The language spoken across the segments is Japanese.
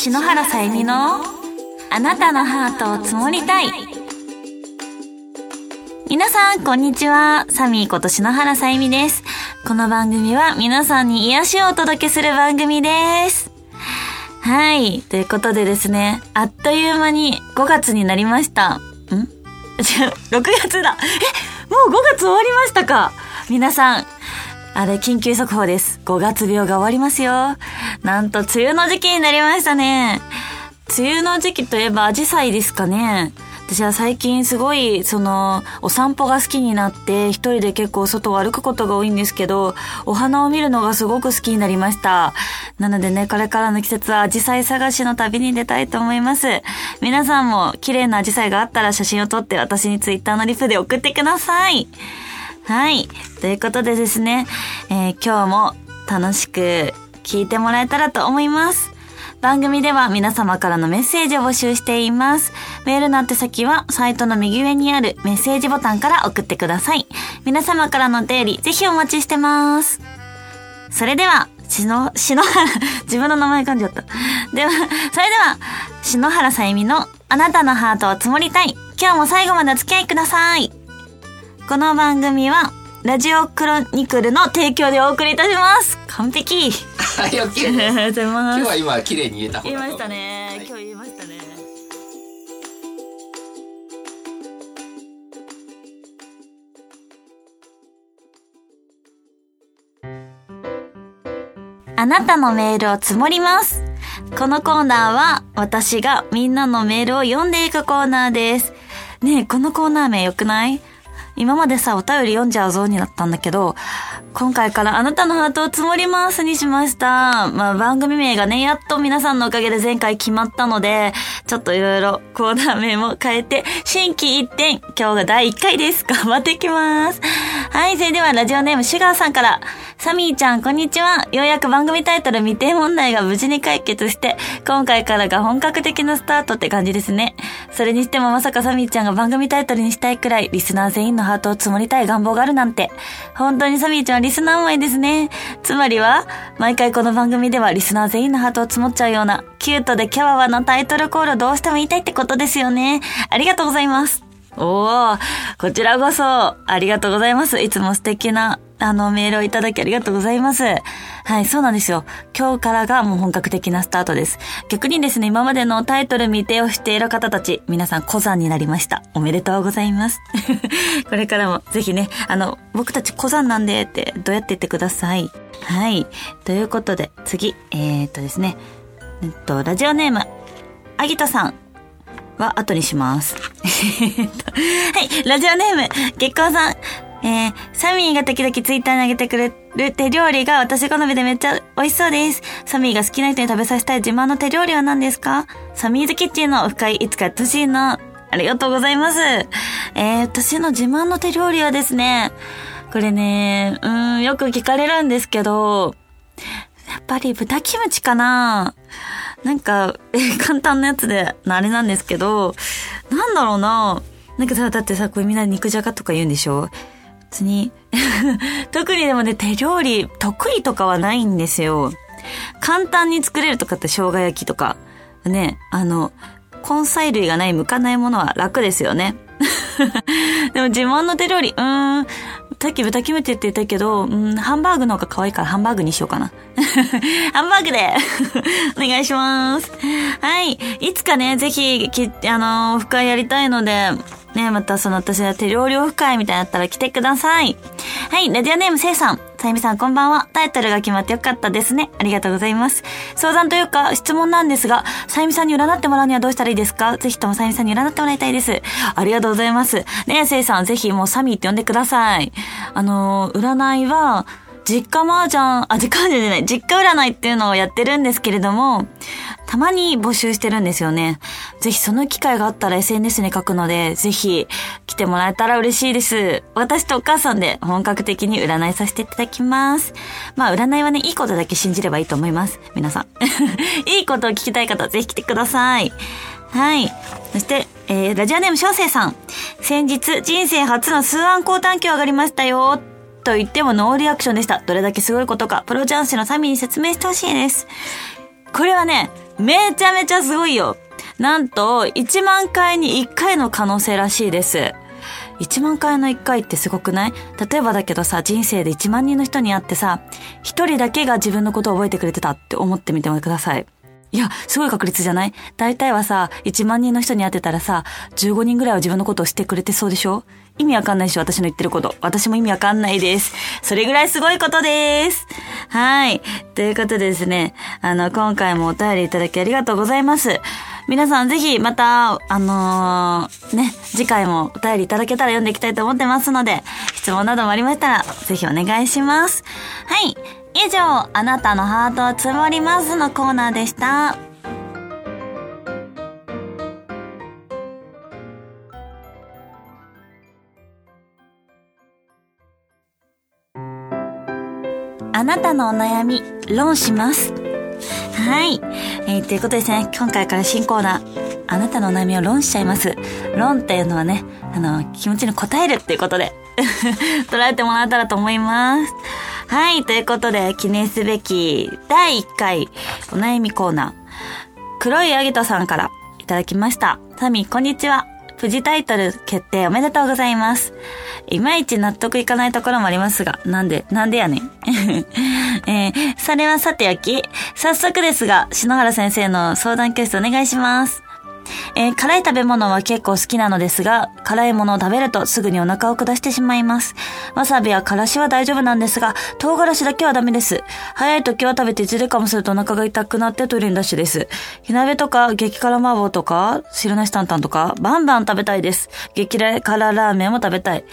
篠原さゆみのあなたのハートを積もりたい皆さん、こんにちは。サミーこと篠原さゆみです。この番組は皆さんに癒しをお届けする番組です。はい。ということでですね、あっという間に5月になりました。ん？違う、6月だ。え、もう5月終わりましたか皆さん、あれ、緊急速報です。5月病が終わりますよ。なんと、梅雨の時期になりましたね。梅雨の時期といえば、アジサイですかね。私は最近すごい、その、お散歩が好きになって、一人で結構外を歩くことが多いんですけど、お花を見るのがすごく好きになりました。なのでね、これからの季節はアジサイ探しの旅に出たいと思います。皆さんも綺麗なアジサイがあったら写真を撮って私にツイッターのリプで送ってください。はい。ということでですね、えー、今日も楽しく聞いてもらえたらと思います。番組では皆様からのメッセージを募集しています。メールの宛先はサイトの右上にあるメッセージボタンから送ってください。皆様からのお便りぜひお待ちしてます。それでは、しの、篠原、自分の名前噛んじゃった。では、それでは、篠原さゆみのあなたのハートを積もりたい。今日も最後までお付き合いください。この番組は、ラジオクロニクルの提供でお送りいたします。完璧。ありがとうございます。今日は今綺麗に言えた言いましたね、はい、今日言いましたね。あなたのメールを積もります。このコーナーは私がみんなのメールを読んでいくコーナーです。ねえ、このコーナー名良くない？今までさ、お便り読んじゃうぞになったんだけど、今回からあなたのハートを積もりますにしました。まあ番組名がね、やっと皆さんのおかげで前回決まったので、ちょっといろいろコーナー名も変えて、新規一点、今日が第1回です。頑張っていきます。はい、それではラジオネームシュガーさんから、サミーちゃん、こんにちは。ようやく番組タイトル未定問題が無事に解決して、今回からが本格的なスタートって感じですね。それにしてもまさかサミーちゃんが番組タイトルにしたいくらい、リスナー全員のハートを積もりたい願望があるなんて。本当にサミーちゃんはリスナー思いですね。つまりは、毎回この番組ではリスナー全員のハートを積もっちゃうような、キュートでキャワワのタイトルコールをどうしても言いたいってことですよね。ありがとうございます。おー、こちらこそ、ありがとうございます。いつも素敵なあの、メールをいただきありがとうございます。はい、そうなんですよ。今日からがもう本格的なスタートです。逆にですね、今までのタイトル未定をしている方たち、皆さん小山になりました。おめでとうございます。これからもぜひね、あの、僕たち小山なんでってどうやって言ってください。はい。ということで、次、えー、っとですね、えっと、ラジオネーム、あぎたさん。は後にします。はい、ラジオネーム、月光さん。えー、サミーが時々ツイッターに上げてくれる手料理が私好みでめっちゃ美味しそうです。サミーが好きな人に食べさせたい自慢の手料理は何ですか？サミーズキッチンのオフ会いつかやってほしいな。ありがとうございます。えー、私の自慢の手料理はですね、これね、うん、よく聞かれるんですけど、やっぱり豚キムチかななんか、え、簡単なやつで、あれなんですけど、なんだろうななんかさ、だってさ、これみんな肉じゃがとか言うんでしょ？別に 特にでもね、手料理得意とかはないんですよ。簡単に作れるとかって生姜焼きとか。ね、あの、根菜類がない向かないものは楽ですよね。でも自慢の手料理、うーん、さっき豚キムチって言ったけど、うん、ハンバーグの方が可愛いからハンバーグにしようかな。ハンバーグでお願いします。はい。いつかね、ぜひ、き、あのー、深いやりたいので、ね、またその私は手料理オフ会みたいになったら来てください。はい、ラジオネームせいさん。さゆみさんこんばんは。タイトルが決まってよかったですね。ありがとうございます。相談というか質問なんですが、さゆみさんに占ってもらうにはどうしたらいいですか？ぜひともさゆみさんに占ってもらいたいです。ありがとうございます。ねえ、せいさん、ぜひもうサミーって呼んでください。あの占いは、実家麻雀、あ、実家麻雀じゃない、実家占いっていうのをやってるんですけれども、たまに募集してるんですよね。ぜひその機会があったら SNS に書くので、ぜひ来てもらえたら嬉しいです。私とお母さんで本格的に占いさせていただきます。まあ占いはね、いいことだけ信じればいいと思います。皆さん。いいことを聞きたい方、ぜひ来てください。はい。そして、えー、ラジオネーム小生さん。先日、人生初の数案高単価上がりましたよ。と言ってもノーリアクションでした。どれだけすごいことか、プロ雀士のサミに説明してほしいです。これはね、めちゃめちゃすごいよ。なんと、1万回に1回の可能性らしいです。1万回の1回ってすごくない？例えばだけどさ、人生で1万人の人に会ってさ、1人だけが自分のことを覚えてくれてたって思ってみてください。いや、すごい確率じゃない？大体はさ、1万人の人に会ってたらさ、15人ぐらいは自分のことを知ってくれてそうでしょ？意味わかんないでしょ？私の言ってること。私も意味わかんないです。それぐらいすごいことです。はい。ということでですね、あの、今回もお便りいただきありがとうございます。皆さんぜひまた、あのーね、次回もお便りいただけたら読んでいきたいと思ってますので、質問などもありましたら、ぜひお願いします。はい。以上、あなたのハートを積もりますのコーナーでした。あなたのお悩み、論します。はい。えー、ということですね、今回から新コーナー、あなたのお悩みを論しちゃいます。論っていうのはね、あの、気持ちに応えるっていうことで、捉えてもらえたらと思います。はい、ということで、記念すべき第1回お悩みコーナー、黒いアギトさんからいただきました。サミ、こんにちは。プジタイトル決定おめでとうございます。いまいち納得いかないところもありますが、なんで、なんでやねん。えー、それはさておき、早速ですが、篠原先生の相談教室お願いします。えー辛い食べ物は結構好きなのですが、辛いものを食べるとすぐにお腹を下してしまいます。わさびやからしは大丈夫なんですが、唐辛子だけはダメです。早い時は食べて1時間もするとお腹が痛くなってトイレにダッシュです。火鍋とか激辛麻婆とか汁なし担々とかバンバン食べたいです。激辛ラーメンも食べたい。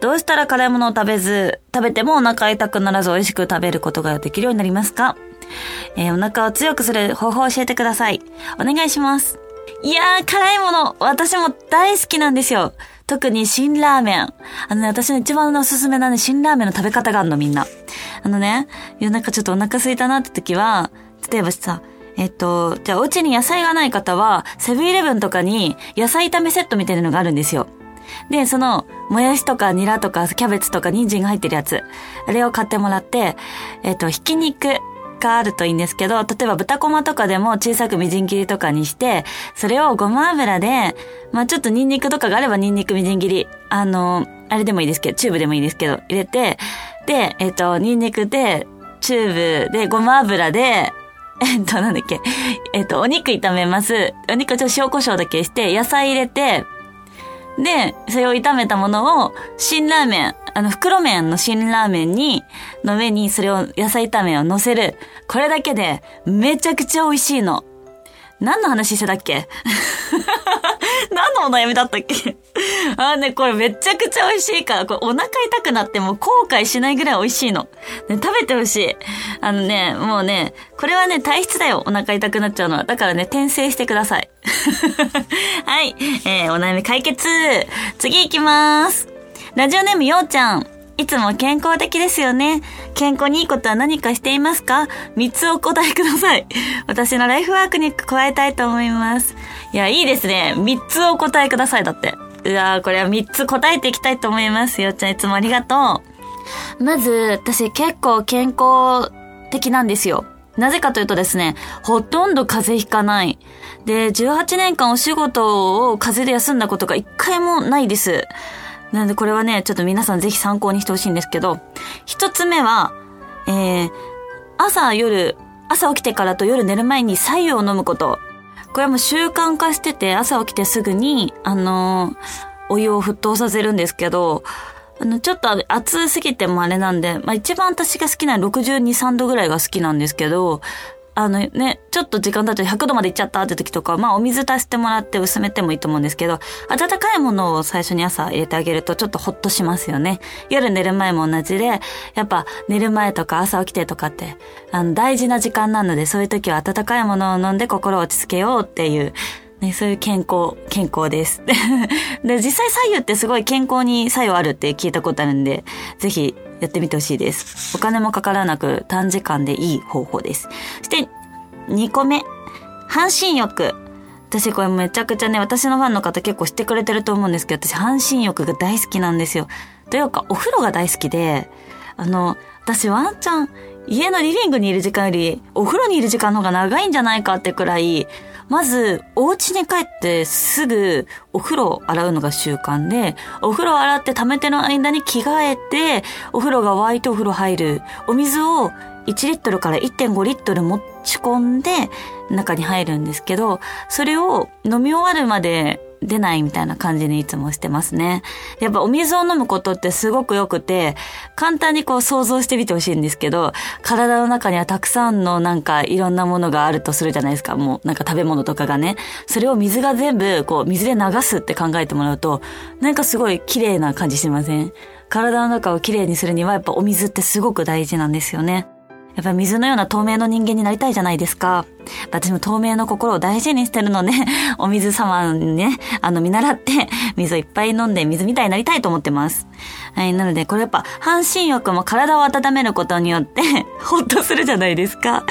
どうしたら辛いものを食べず、食べてもお腹痛くならず美味しく食べることができるようになりますか？えーお腹を強くする方法を教えてください。お願いします。いやー、辛いもの、私も大好きなんですよ。特に辛ラーメン。あのね、私の一番のおすすめなね、辛ラーメンの食べ方があるの、みんな。あのね、夜中ちょっとお腹空いたなって時は、例えばさ、えっと、じゃあお家に野菜がない方は、セブンイレブンとかに野菜炒めセットみたいなのがあるんですよ。で、その、もやしとかニラとかキャベツとか人参が入ってるやつ。あれを買ってもらって、えっと、ひき肉があるといいんですけど、例えば豚こまとかでも小さくみじん切りとかにして、それをごま油で、まあちょっとニンニクとかがあればニンニクみじん切り、あの、あれでもいいですけど、チューブでもいいですけど、入れて、で、えっと、ニンニクで、チューブでごま油で、えっと、なんだっけ。えっと、お肉炒めます。お肉ちょっと塩コショウだけして、野菜入れて、で、それを炒めたものを、辛ラーメン、あの、袋麺の辛ラーメンに、の上にそれを、野菜炒めを乗せる。これだけで、めちゃくちゃ美味しいの。何の話してたっけ？何のお悩みだったっけ？あーね、これめちゃくちゃ美味しいから、これお腹痛くなっても後悔しないぐらい美味しいの。ね、食べてほしい。あのね、もうね、これはね、体質だよ。お腹痛くなっちゃうのは。だからね、転生してください。はい。えー、お悩み解決。次行きます。ラジオネームようちゃん。いつも健康的ですよね。健康にいいことは何かしていますか ?3 つお答えください。私のライフワークに加えたいと思います。いや、いいですね。3つお答えください。だって。うわーこれは3つ答えていきたいと思います。よっちゃんいつもありがとう。まず、私結構健康的なんですよ。なぜかというとですね、ほとんど風邪ひかない。で、18年間お仕事を風邪で休んだことが一回もないです。なのでこれはね、ちょっと皆さんぜひ参考にしてほしいんですけど、一つ目は、えー、朝夜、朝起きてからと夜寝る前に白湯を飲むこと。これはもう習慣化してて、朝起きてすぐに、あのーお湯を沸騰させるんですけど、あの、ちょっと暑すぎてもあれなんで、まあ一番私が好きなのは62、3度ぐらいが好きなんですけど、あのね、ちょっと時間経って100度まで行っちゃったって時とか、まあお水足してもらって薄めてもいいと思うんですけど、温かいものを最初に朝入れてあげるとちょっとホッとしますよね。夜寝る前も同じで、やっぱ寝る前とか朝起きてとかって、あの大事な時間なので、そういう時は温かいものを飲んで心を落ち着けようっていう、ね、そういう健康、健康です。で、実際左右ってすごい健康に作用あるって聞いたことあるんで、ぜひやってみてほしいです。お金もかからなく短時間でいい方法です。そして、2個目。半身浴。私これめちゃくちゃね、私のファンの方結構知ってくれてると思うんですけど、私半身浴が大好きなんですよ。というか、お風呂が大好きで、あの、私ワンちゃん家のリビングにいる時間より、お風呂にいる時間の方が長いんじゃないかってくらい、まず、お家に帰ってすぐお風呂を洗うのが習慣で、お風呂を洗って溜めての間に着替えて、お風呂が沸いてお風呂入る。お水を1リットルから1.5リットル持ち込んで中に入るんですけど、それを飲み終わるまで出ないみたいな感じにいつもしてますね。やっぱお水を飲むことってすごく良くて、簡単にこう想像してみてほしいんですけど、体の中にはたくさんのなんかいろんなものがあるとするじゃないですか。もうなんか食べ物とかがね。それを水が全部こう水で流すって考えてもらうと、なんかすごい綺麗な感じしません？体の中を綺麗にするにはやっぱお水ってすごく大事なんですよね。やっぱ水のような透明の人間になりたいじゃないですか。私も透明の心を大事にしてるので、お水様にね、あの見習って、水をいっぱい飲んで水みたいになりたいと思ってます。はい、なのでこれやっぱ半身浴も体を温めることによって、ほっとするじゃないですか。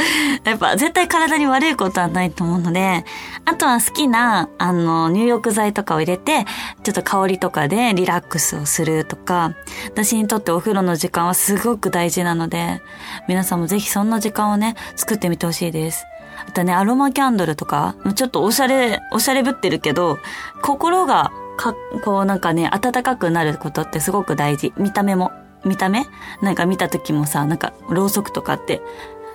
やっぱ絶対体に悪いことはないと思うので、あとは好きな、あの、入浴剤とかを入れて、ちょっと香りとかでリラックスをするとか、私にとってお風呂の時間はすごく大事なので、皆さんもぜひそんな時間をね、作ってみてほしいです。あとね、アロマキャンドルとか、ちょっとおしゃれ、おしゃれぶってるけど、心がか、こうなんかね、暖かくなることってすごく大事。見た目も。見た目？なんか見た時もさ、なんか、ろうそくとかって、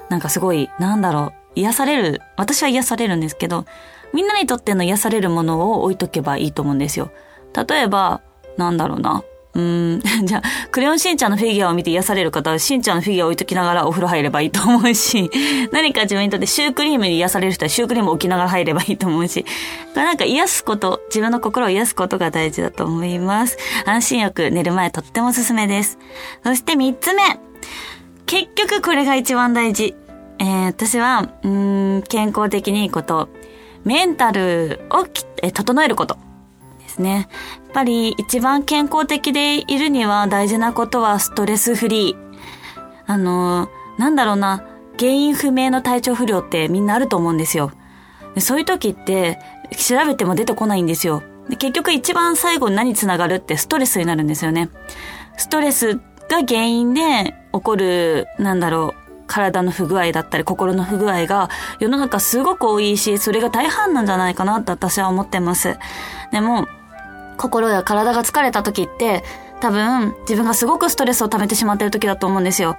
なんかすごい、なんだろう、癒される、私は癒されるんですけど、みんなにとっての癒されるものを置いとけばいいと思うんですよ。例えば、なんだろうな。うん、じゃあ、クレヨンしんちゃんのフィギュアを見て癒される方は、しんちゃんのフィギュア置いときながらお風呂入ればいいと思うし、何か自分にとってシュークリームに癒される人はシュークリームを置きながら入ればいいと思うし、なんか癒すこと、自分の心を癒すことが大事だと思います。安心欲、寝る前とってもおすすめです。そして三つ目。結局これが一番大事。えー、私は、うん、健康的にいいこと、メンタルをえ整えること。ですね。やっぱり一番健康的でいるには大事なことはストレスフリー。あの、なんだろうな、原因不明の体調不良ってみんなあると思うんですよ。そういう時って調べても出てこないんですよ。結局一番最後に何つながるってストレスになるんですよね。ストレスが原因で起こる、なんだろう、体の不具合だったり心の不具合が世の中すごく多いし、それが大半なんじゃないかなって私は思ってます。でも、心や体が疲れた時って、多分自分がすごくストレスを溜めてしまってる時だと思うんですよ。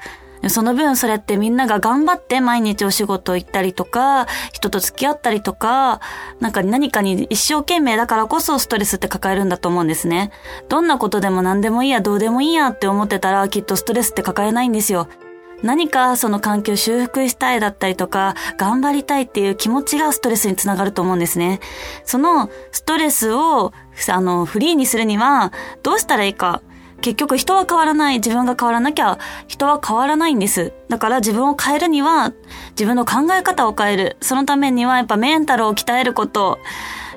その分それってみんなが頑張って毎日お仕事行ったりとか、人と付き合ったりとか、なんか何かに一生懸命だからこそストレスって抱えるんだと思うんですね。どんなことでも何でもいいや、どうでもいいやって思ってたらきっとストレスって抱えないんですよ。何かその環境修復したいだったりとか、頑張りたいっていう気持ちがストレスにつながると思うんですね。そのストレスを、あの、フリーにするには、どうしたらいいか。結局人は変わらない。自分が変わらなきゃ人は変わらないんです。だから自分を変えるには自分の考え方を変える。そのためにはやっぱメンタルを鍛えること。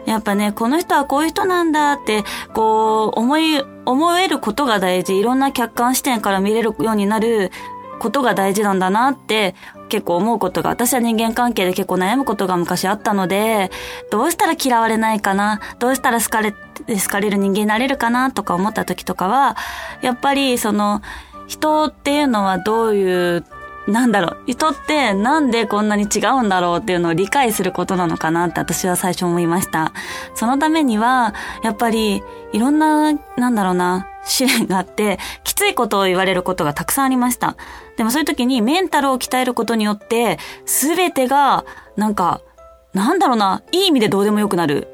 やっぱね、この人はこういう人なんだって、こう、思い、思えることが大事。いろんな客観視点から見れるようになることが大事なんだなって結構思うことが、私は人間関係で結構悩むことが昔あったので、どうしたら嫌われないかな、どうしたら好かれ、好かれる人間になれるかなとか思った時とかは、やっぱりその、人っていうのはどういうなんだろう、人ってなんでこんなに違うんだろうっていうのを理解することなのかなって私は最初思いました。そのためには、やっぱりいろんな、なんだろうな、試練があって、きついことを言われることがたくさんありました。でもそういう時にメンタルを鍛えることによって、すべてが、なんか、なんだろうな、いい意味でどうでもよくなる。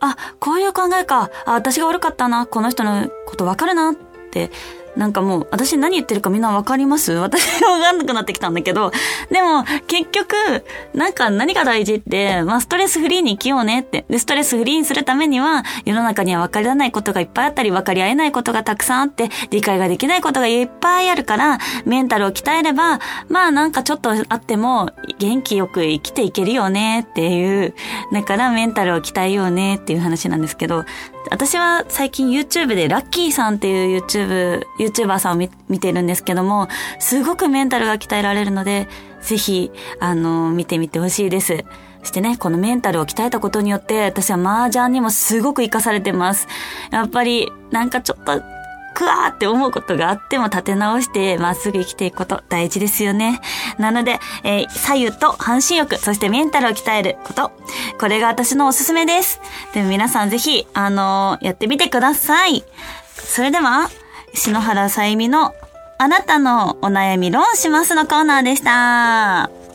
あ、こういう考えか。あ、私が悪かったな。この人のことわかるなって、なんかもう、私何言ってるかみんなわかります？私がわかんなくなってきたんだけど、でも、結局、なんか何が大事って、まあ、ストレスフリーに生きようねって。で、ストレスフリーにするためには、世の中には分かり合えないことがいっぱいあったり、分かり合えないことがたくさんあって、理解ができないことがいっぱいあるから、メンタルを鍛えれば、まあなんかちょっとあっても、元気よく生きていけるよねっていう、だからメンタルを鍛えようねっていう話なんですけど、私は最近 YouTube でラッキーさんっていう YouTube、YouTuber さんを見見てるんですけども、すごくメンタルが鍛えられるので、ぜひ、あの、見てみてほしいです。そしてね、このメンタルを鍛えたことによって、私は麻雀にもすごく活かされてます。やっぱり、なんかちょっと、くわーって思うことがあっても立て直してまっすぐ生きていくこと大事ですよね。なので、えー、左右と半身浴、そしてメンタルを鍛えること。これが私のおすすめです。でも皆さんぜひ、あのー、やってみてください。それでは、篠原さゆみのあなたのお悩み論しますのコーナーでした。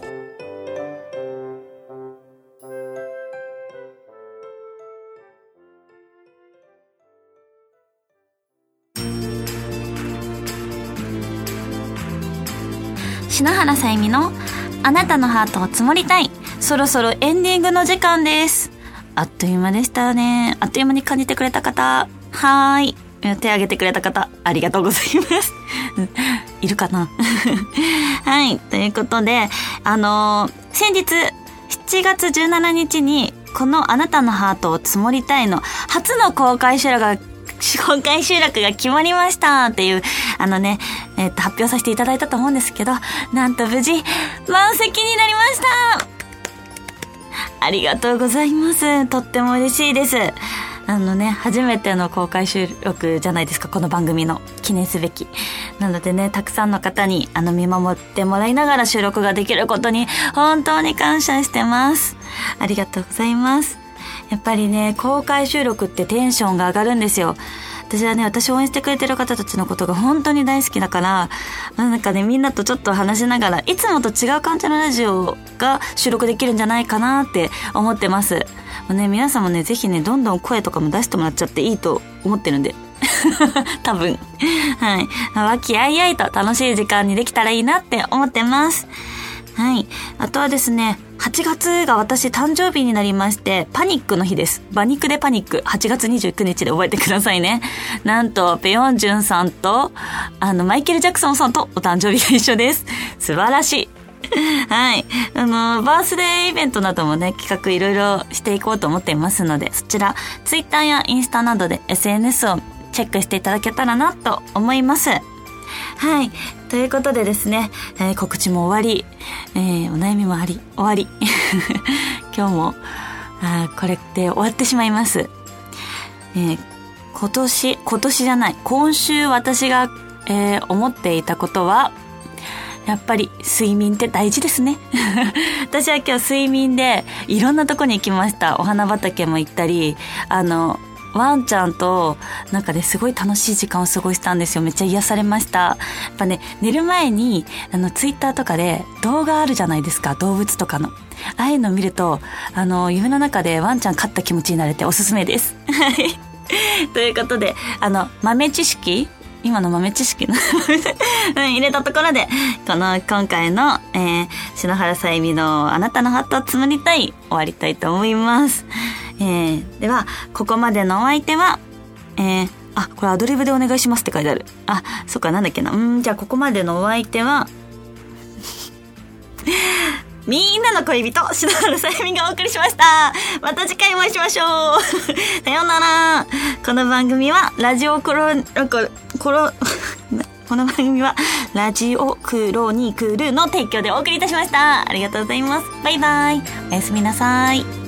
篠原さゆみのあなたのハートを積もりたい。そろそろエンディングの時間です。あっという間でしたね。あっという間に感じてくれた方、はーい。手挙げてくれた方、ありがとうございます。いるかな？はい。ということで、あのー、先日、7月17日に、このあなたのハートを積もりたいの、初の公開収録が公開収録が決まりましたっていう、あのね、えっ、ー、と、発表させていただいたと思うんですけど、なんと無事、満席になりましたありがとうございます。とっても嬉しいです。あのね、初めての公開収録じゃないですか、この番組の記念すべき。なのでね、たくさんの方にあの見守ってもらいながら収録ができることに本当に感謝してます。ありがとうございます。やっぱりね、公開収録ってテンションが上がるんですよ。私はね、私応援してくれてる方たちのことが本当に大好きだから、なんかね、みんなとちょっと話しながら、いつもと違う感じのラジオが収録できるんじゃないかなって思ってます。ね、皆さんもね、ぜひね、どんどん声とかも出してもらっちゃっていいと思ってるんで。多分。はい。和気あいあいと楽しい時間にできたらいいなって思ってます。はい。あとはですね、8月が私誕生日になりまして、パニックの日です。馬肉でパニック。8月29日で覚えてくださいね。なんと、ペヨンジュンさんと、あの、マイケル・ジャクソンさんとお誕生日が一緒です。素晴らしい。はい。あの、バースデーイベントなどもね、企画いろいろしていこうと思っていますので、そちら、ツイッターやインスタなどで SNS をチェックしていただけたらなと思います。はい。ということでですね、えー、告知も終わり、えー、お悩みもあり、終わり。今日も、あこれで終わってしまいます。えー、今年、今年じゃない、今週私が、えー、思っていたことは、やっぱり睡眠って大事ですね。私は今日睡眠でいろんなとこに行きました。お花畑も行ったり、あの、ワンちゃんとなんかねすごい楽しい時間を過ごしたんですよ。めっちゃ癒されました。やっぱね、寝る前に、あの、ツイッターとかで動画あるじゃないですか。動物とかの。ああいうの見ると、あの、夢の中でワンちゃん飼った気持ちになれておすすめです。はい。ということで、あの、豆知識今の豆知識の 入れたところで、この今回の、えー、篠原さゆみのあなたのハットをつむりたい終わりたいと思います。えー、では、ここまでのお相手は、えー、あ、これアドリブでお願いしますって書いてある。あ、そっか、なんだっけな。うん、じゃあここまでのお相手は、みんなの恋人、篠原さゆみがお送りしました。また次回お会いしましょう。さようなら。この番組は、ラジオコロ、コロ、この この番組は、ラジオクロニクルの提供でお送りいたしました。ありがとうございます。バイバイ。おやすみなさい。